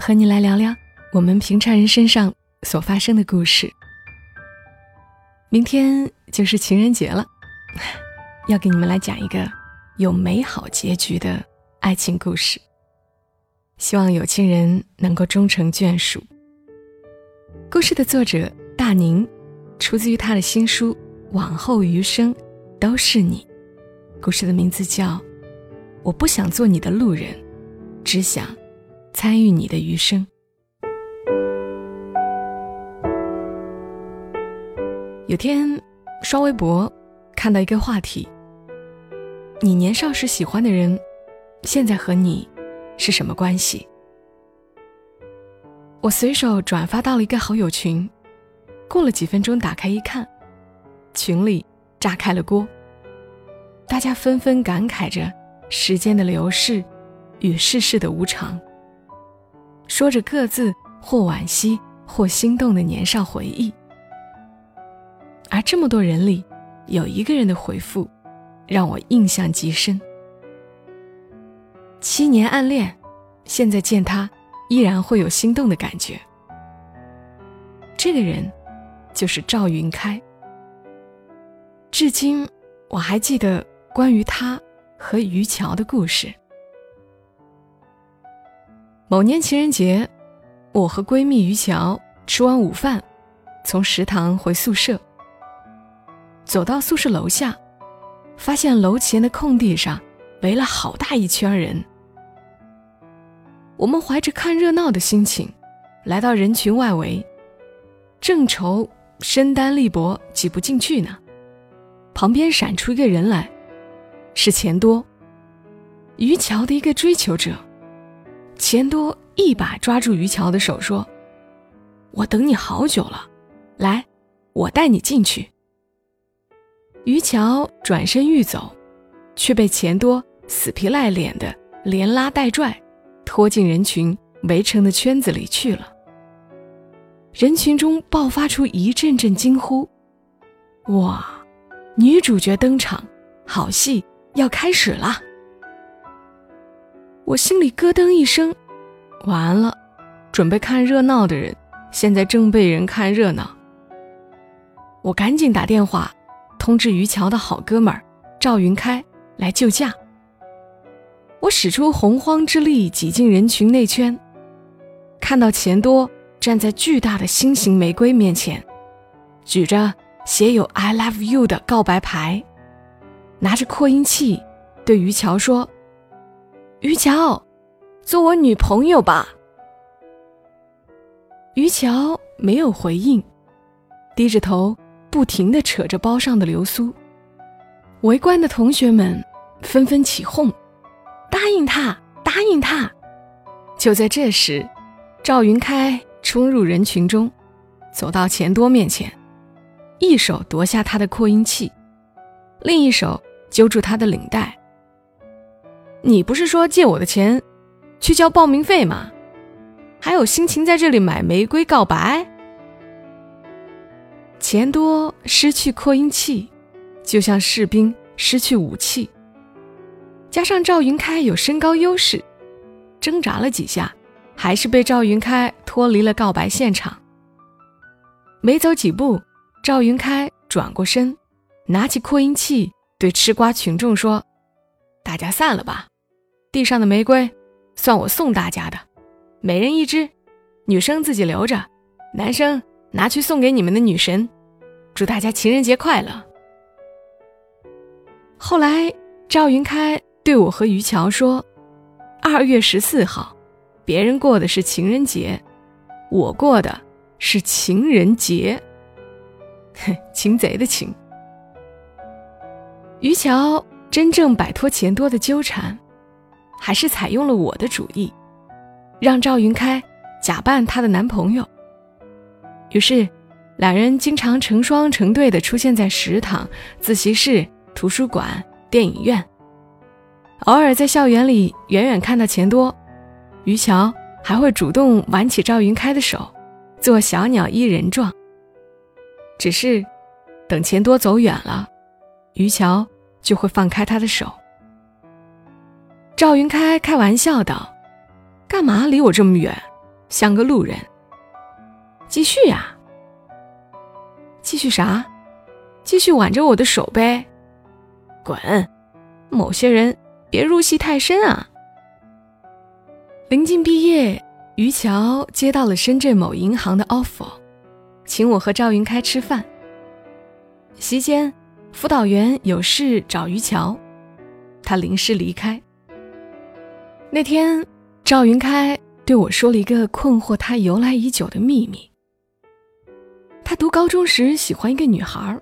和你来聊聊我们平常人身上所发生的故事。明天就是情人节了，要给你们来讲一个有美好结局的爱情故事。希望有情人能够终成眷属。故事的作者大宁，出自于他的新书《往后余生都是你》。故事的名字叫《我不想做你的路人，只想参与你的余生》。有天刷微博，看到一个话题：你年少时喜欢的人，现在和你是什么关系？我随手转发到了一个好友群，过了几分钟，打开一看，群里炸开了锅。大家纷纷感慨着时间的流逝与世事的无常，说着各自或惋惜或心动的年少回忆。而这么多人里，有一个人的回复，让我印象极深。七年暗恋，现在见他，依然会有心动的感觉。这个人，就是赵云开。至今，我还记得。关于他和于桥的故事。某年情人节，我和闺蜜于桥吃完午饭，从食堂回宿舍。走到宿舍楼下，发现楼前的空地上围了好大一圈人。我们怀着看热闹的心情，来到人群外围，正愁身单力薄挤不进去呢，旁边闪出一个人来。是钱多，于桥的一个追求者。钱多一把抓住于桥的手，说：“我等你好久了，来，我带你进去。”于桥转身欲走，却被钱多死皮赖脸的连拉带拽，拖进人群围成的圈子里去了。人群中爆发出一阵阵惊呼：“哇，女主角登场，好戏！”要开始了，我心里咯噔一声，完了，准备看热闹的人现在正被人看热闹。我赶紧打电话通知于桥的好哥们儿赵云开来救驾。我使出洪荒之力挤进人群内圈，看到钱多站在巨大的心形玫瑰面前，举着写有 “I love you” 的告白牌。拿着扩音器，对于桥说：“于桥，做我女朋友吧。”于桥没有回应，低着头，不停地扯着包上的流苏。围观的同学们纷纷起哄：“答应他，答应他！”就在这时，赵云开冲入人群中，走到钱多面前，一手夺下他的扩音器，另一手。揪住他的领带。你不是说借我的钱去交报名费吗？还有心情在这里买玫瑰告白？钱多失去扩音器，就像士兵失去武器。加上赵云开有身高优势，挣扎了几下，还是被赵云开脱离了告白现场。没走几步，赵云开转过身，拿起扩音器。对吃瓜群众说：“大家散了吧，地上的玫瑰算我送大家的，每人一支，女生自己留着，男生拿去送给你们的女神。祝大家情人节快乐。”后来赵云开对我和于桥说：“二月十四号，别人过的是情人节，我过的是情人节。哼，擒贼的擒。”于桥真正摆脱钱多的纠缠，还是采用了我的主意，让赵云开假扮她的男朋友。于是，两人经常成双成对的出现在食堂、自习室、图书馆、电影院。偶尔在校园里远远看到钱多，于桥还会主动挽起赵云开的手，做小鸟依人状。只是，等钱多走远了，于桥就会放开他的手。赵云开开玩笑道：“干嘛离我这么远，像个路人？”继续呀，继续啥？继续挽着我的手呗！滚！某些人别入戏太深啊。临近毕业，于桥接到了深圳某银行的 offer，请我和赵云开吃饭。席间，辅导员有事找于桥，他临时离开。那天，赵云开对我说了一个困惑他由来已久的秘密。他读高中时喜欢一个女孩，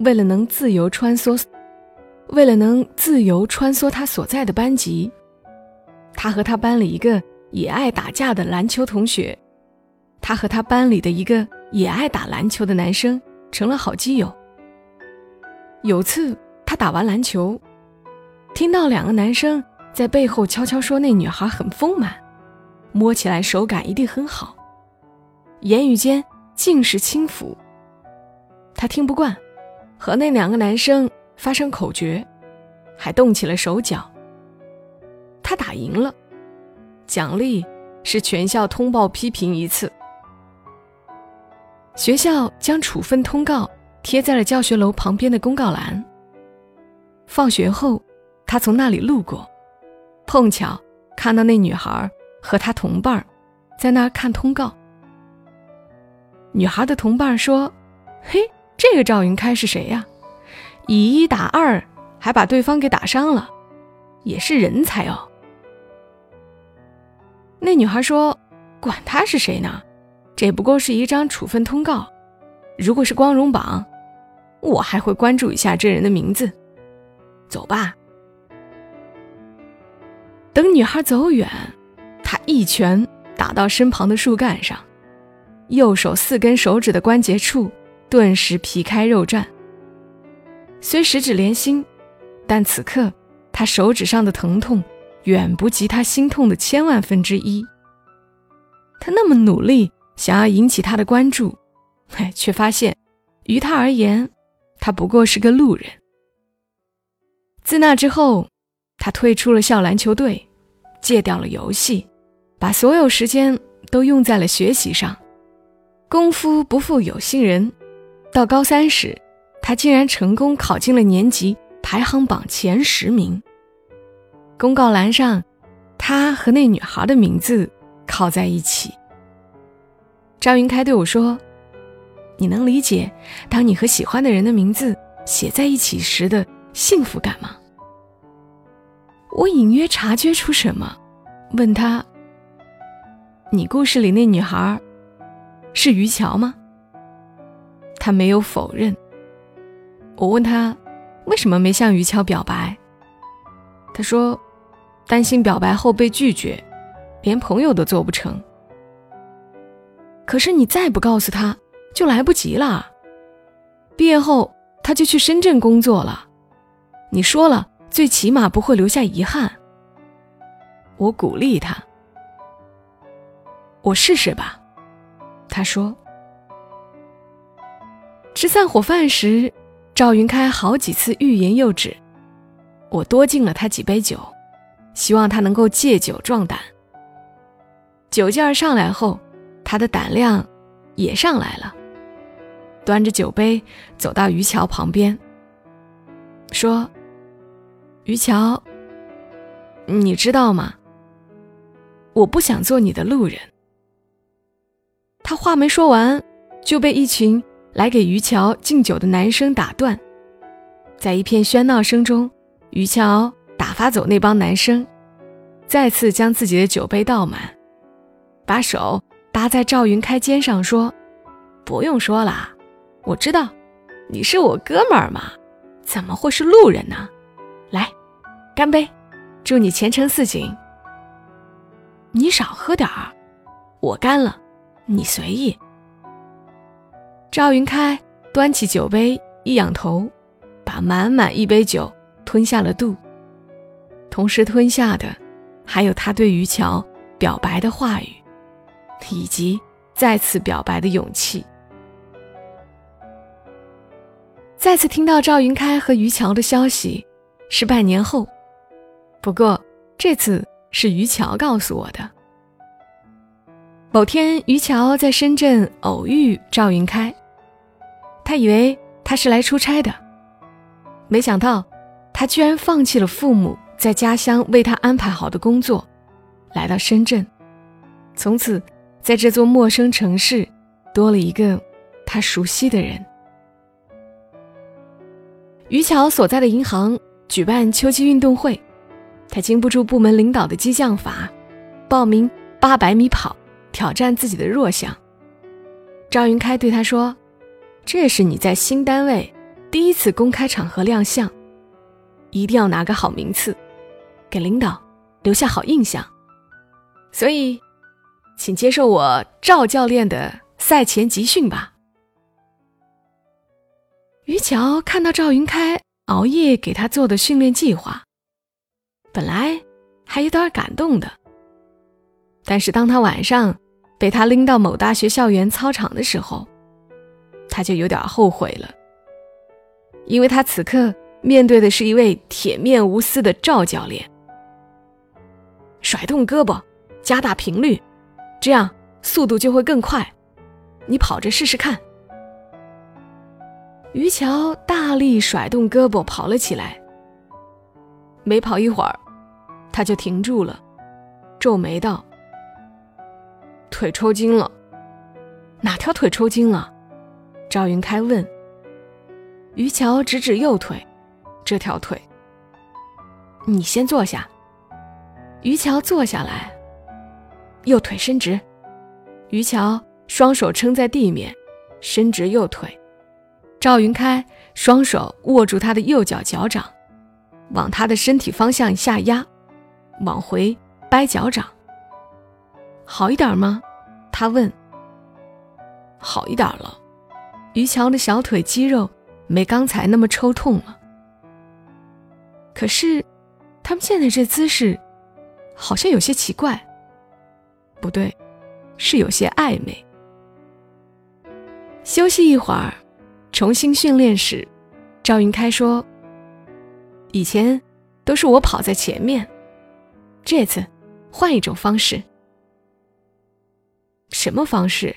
为了能自由穿梭，为了能自由穿梭他所在的班级，他和他班里一个也爱打架的篮球同学，他和他班里的一个也爱打篮球的男生成了好基友。有次他打完篮球，听到两个男生。在背后悄悄说：“那女孩很丰满，摸起来手感一定很好。”言语间尽是轻浮。他听不惯，和那两个男生发生口角，还动起了手脚。他打赢了，奖励是全校通报批评一次。学校将处分通告贴在了教学楼旁边的公告栏。放学后，他从那里路过。碰巧看到那女孩和她同伴在那看通告。女孩的同伴说：“嘿，这个赵云开是谁呀？以一打二，还把对方给打伤了，也是人才哦。”那女孩说：“管他是谁呢，这不过是一张处分通告。如果是光荣榜，我还会关注一下这人的名字。走吧。”等女孩走远，他一拳打到身旁的树干上，右手四根手指的关节处顿时皮开肉绽。虽十指连心，但此刻他手指上的疼痛远不及他心痛的千万分之一。他那么努力想要引起他的关注，哎，却发现于他而言，他不过是个路人。自那之后，他退出了校篮球队。戒掉了游戏，把所有时间都用在了学习上。功夫不负有心人，到高三时，他竟然成功考进了年级排行榜前十名。公告栏上，他和那女孩的名字靠在一起。张云开对我说：“你能理解当你和喜欢的人的名字写在一起时的幸福感吗？”我隐约察觉出什么，问他：“你故事里那女孩是于桥吗？”他没有否认。我问他为什么没向于桥表白，他说：“担心表白后被拒绝，连朋友都做不成。”可是你再不告诉他，就来不及了。毕业后他就去深圳工作了，你说了。最起码不会留下遗憾。我鼓励他，我试试吧。他说：“吃散伙饭时，赵云开好几次欲言又止，我多敬了他几杯酒，希望他能够借酒壮胆。酒劲儿上来后，他的胆量也上来了，端着酒杯走到于桥旁边，说。”于桥，你知道吗？我不想做你的路人。他话没说完，就被一群来给于桥敬酒的男生打断。在一片喧闹声中，于桥打发走那帮男生，再次将自己的酒杯倒满，把手搭在赵云开肩上说：“不用说了，我知道，你是我哥们儿嘛，怎么会是路人呢？来。”干杯，祝你前程似锦。你少喝点儿，我干了，你随意。”赵云开端起酒杯，一仰头，把满满一杯酒吞下了肚，同时吞下的还有他对于乔表白的话语，以及再次表白的勇气。再次听到赵云开和于乔的消息，是半年后，不过这次是于乔告诉我的。某天，于乔在深圳偶遇赵云开，他以为他是来出差的，没想到他居然放弃了父母在家乡为他安排好的工作，来到深圳，从此在这座陌生城市多了一个他熟悉的人。于乔所在的银行举办秋季运动会，他经不住部门领导的激将法，报名八百米跑。挑战自己的弱项。赵云开对他说：“这是你在新单位第一次公开场合亮相，一定要拿个好名次，给领导留下好印象。所以，请接受我赵教练的赛前集训吧。”于桥看到赵云开熬夜给他做的训练计划，本来还有点感动的，但是当他晚上。被他拎到某大学校园操场的时候，他就有点后悔了，因为他此刻面对的是一位铁面无私的赵教练。甩动胳膊，加大频率，这样速度就会更快。你跑着试试看。于桥大力甩动胳膊跑了起来，没跑一会儿，他就停住了，皱眉道。腿抽筋了，哪条腿抽筋了？赵云开问。于桥指指右腿，这条腿。你先坐下。于桥坐下来，右腿伸直。于桥双手撑在地面，伸直右腿。赵云开双手握住他的右脚脚掌，往他的身体方向下压，往回掰脚掌。好一点吗？他问。好一点了，于桥的小腿肌肉没刚才那么抽痛了。可是，他们现在这姿势，好像有些奇怪。不对，是有些暧昧。休息一会儿，重新训练时，赵云开说：“以前都是我跑在前面，这次换一种方式。”什么方式？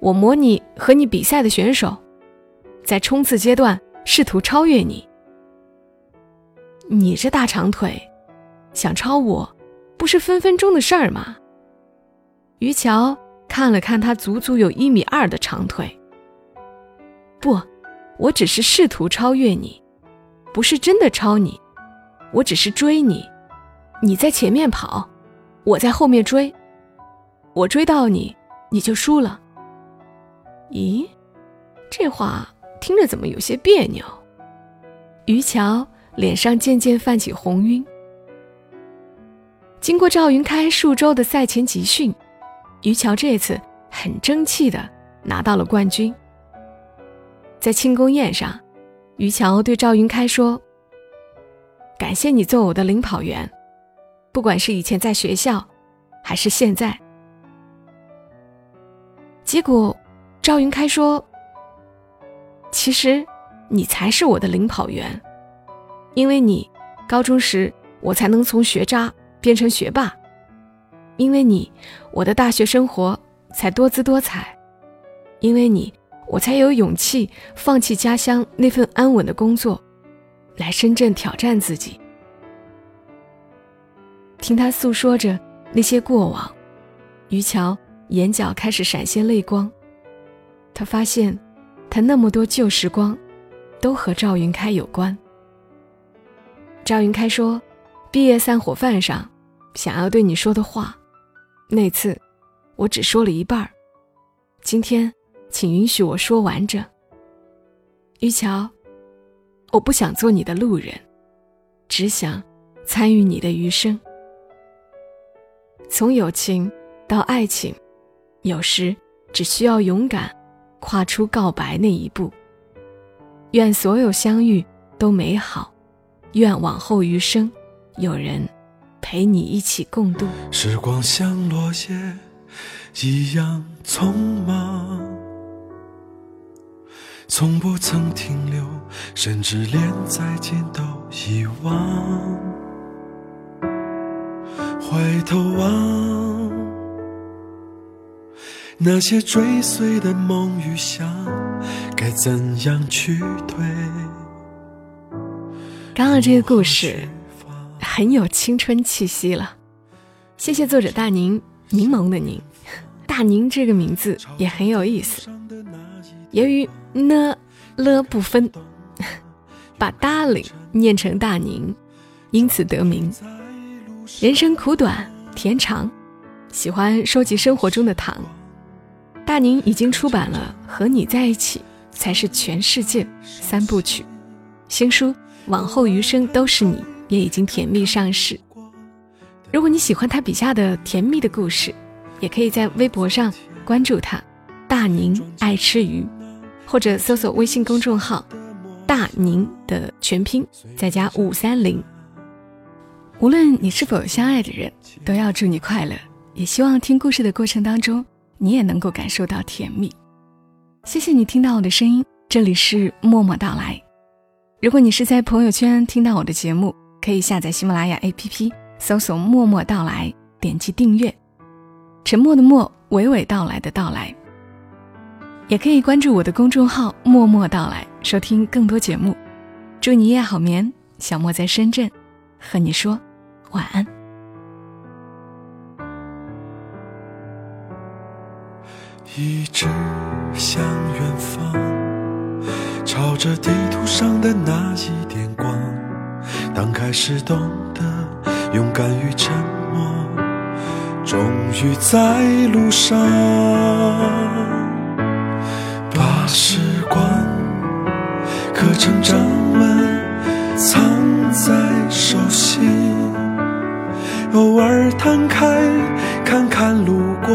我模拟和你比赛的选手，在冲刺阶段试图超越你。你这大长腿，想超我，不是分分钟的事儿吗？于桥看了看他足足有一米二的长腿。不，我只是试图超越你，不是真的超你，我只是追你。你在前面跑，我在后面追。我追到你，你就输了。咦，这话听着怎么有些别扭？于桥脸上渐渐泛起红晕。经过赵云开数周的赛前集训，于桥这次很争气的拿到了冠军。在庆功宴上，于桥对赵云开说：“感谢你做我的领跑员，不管是以前在学校，还是现在。”结果，赵云开说：“其实，你才是我的领跑员，因为你，高中时我才能从学渣变成学霸；因为你，我的大学生活才多姿多彩；因为你，我才有勇气放弃家乡那份安稳的工作，来深圳挑战自己。”听他诉说着那些过往，于桥。眼角开始闪现泪光，他发现，他那么多旧时光，都和赵云开有关。赵云开说，毕业散伙饭上，想要对你说的话，那次，我只说了一半儿。今天，请允许我说完整。于桥，我不想做你的路人，只想参与你的余生。从友情到爱情，有时只需要勇敢跨出告白那一步。愿所有相遇都美好，愿往后余生有人陪你一起共度。时光像落叶一样匆忙，从不曾停留，甚至连再见都遗忘。回头望，那些追随的梦与想，该怎样去退？刚刚这个故事很有青春气息了。谢谢作者大宁，柠檬的柠，大宁这个名字也很有意思。由于呢了不分，把 darling 念成大宁，因此得名。人生苦短甜长，喜欢收集生活中的糖。大宁已经出版了《和你在一起才是全世界》三部曲，新书《往后余生都是你》也已经甜蜜上市。如果你喜欢他笔下的甜蜜的故事，也可以在微博上关注他，大宁爱吃鱼，或者搜索微信公众号“大宁”的全拼再加五三零。无论你是否有相爱的人，都要祝你快乐。也希望听故事的过程当中，你也能够感受到甜蜜。谢谢你听到我的声音，这里是默默到来。如果你是在朋友圈听到我的节目，可以下载喜马拉雅 APP，搜索“默默到来”，点击订阅。沉默的默，娓娓道来的到来。也可以关注我的公众号“默默到来”，收听更多节目。祝你夜好眠，小莫在深圳，和你说。晚安。一直向远方，朝着地图上的那一点光。当开始懂得勇敢与沉默，终于在路上，把时光刻成掌纹，藏在手心。偶尔摊开看看路过